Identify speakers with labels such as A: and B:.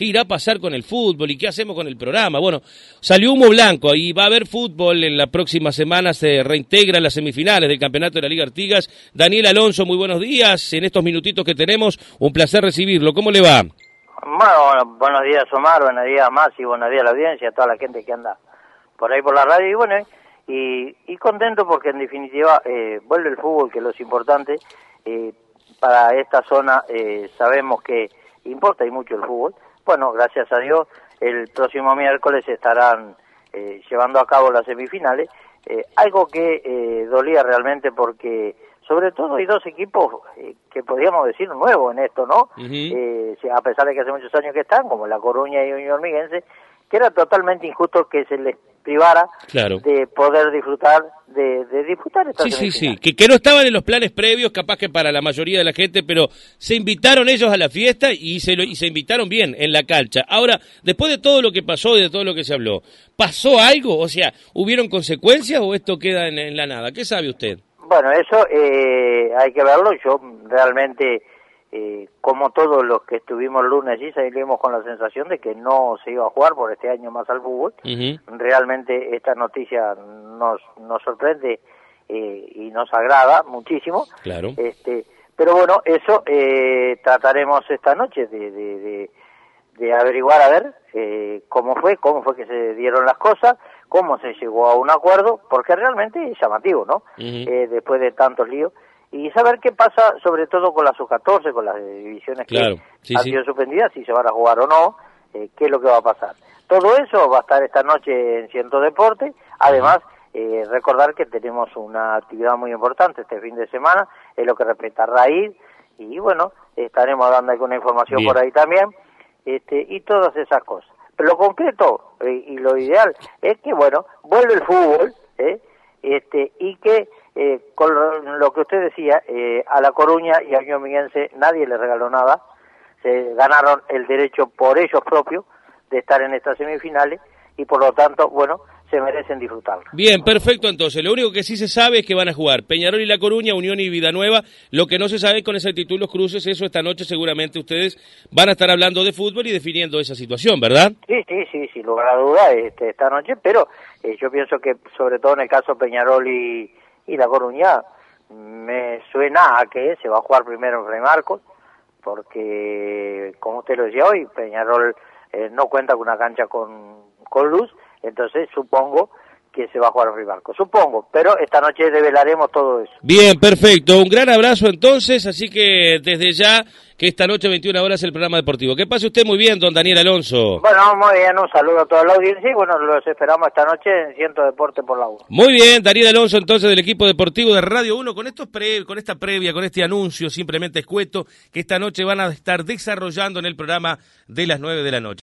A: qué irá a pasar con el fútbol y qué hacemos con el programa. Bueno, salió humo blanco y va a haber fútbol en la próxima semana, se reintegra las semifinales del campeonato de la Liga Artigas. Daniel Alonso, muy buenos días. En estos minutitos que tenemos, un placer recibirlo. ¿Cómo le va?
B: Bueno, buenos días Omar, buenos días más y buenos días a la audiencia, a toda la gente que anda por ahí por la radio y bueno, y, y contento porque en definitiva eh, vuelve el fútbol, que es lo importante. Eh, para esta zona eh, sabemos que importa y mucho el fútbol. Bueno, gracias a Dios, el próximo miércoles estarán eh, llevando a cabo las semifinales. Eh, algo que eh, dolía realmente porque sobre todo hay dos equipos eh, que podríamos decir nuevos en esto, ¿no? eh, a pesar de que hace muchos años que están, como La Coruña y Unión Miguense, que era totalmente injusto que se les privara
A: Claro.
B: de poder disfrutar de, de disputar esta
A: Sí, sí, sí, que, que no estaban en los planes previos, capaz que para la mayoría de la gente, pero se invitaron ellos a la fiesta y se, lo, y se invitaron bien en la cancha. Ahora, después de todo lo que pasó y de todo lo que se habló, ¿pasó algo? O sea, ¿hubieron consecuencias o esto queda en, en la nada? ¿Qué sabe usted?
B: Bueno, eso eh, hay que verlo. Yo realmente, eh, como todos los que estuvimos el lunes allí, salimos con la sensación de que no se iba a jugar por este año más al fútbol. Realmente esta noticia nos, nos sorprende eh, y nos agrada muchísimo.
A: Claro.
B: Este, pero bueno, eso eh, trataremos esta noche de, de, de, de averiguar a ver eh, cómo fue, cómo fue que se dieron las cosas, cómo se llegó a un acuerdo, porque realmente es llamativo, ¿no? Eh, después de tantos líos. Y saber qué pasa, sobre todo con las sub-14, con las divisiones
A: Claro,
B: que
A: sí,
B: han
A: sí.
B: sido suspendidas, si se van a jugar o no, eh, qué es lo que va a pasar. Todo eso va a estar esta noche en Ciento Deporte. Además, eh, recordar que tenemos una actividad muy importante este fin de semana, en lo que respecta a Raíz, y bueno, estaremos dando alguna información
A: Bien.
B: por ahí también, este, y todas esas cosas. Pero lo concreto eh, y lo ideal es que, bueno, vuelve el fútbol, ¿eh? este, y que eh, con lo, lo que usted decía, eh, a La Coruña y a Unión Miguense nadie le regaló nada, se ganaron el derecho por ellos propios de estar en estas semifinales y por lo tanto, bueno, se merecen disfrutarlo.
A: Bien, perfecto entonces. Lo único que sí se sabe es que van a jugar Peñarol y La Coruña, Unión y Vida Nueva. Lo que no se sabe con exactitud los cruces, eso esta noche seguramente ustedes van a estar hablando de fútbol y definiendo esa situación, ¿verdad?
B: Sí, sí, sí, sin lugar a duda este, esta noche, pero eh, yo pienso que sobre todo en el caso Peñarol y, y La Coruña, me suena a que se va a jugar primero en Fray Marcos, porque como usted lo decía hoy, Peñarol eh, no cuenta con una cancha con, con luz, entonces supongo que se va a jugar Fray Marcos, supongo, pero esta noche develaremos todo eso.
A: Bien, perfecto. Un gran abrazo entonces, así que desde ya que esta noche 21 horas el programa deportivo. Que pase usted muy bien, don Daniel Alonso.
B: Bueno, muy bien, un saludo a toda la audiencia y bueno, los esperamos esta noche en Ciento Deporte por la 1.
A: Muy bien, Daniel Alonso entonces del equipo deportivo de Radio 1 con estos pre- con esta previa, con este anuncio simplemente escueto que esta noche van a estar desarrollando en el programa de las 9 de la noche.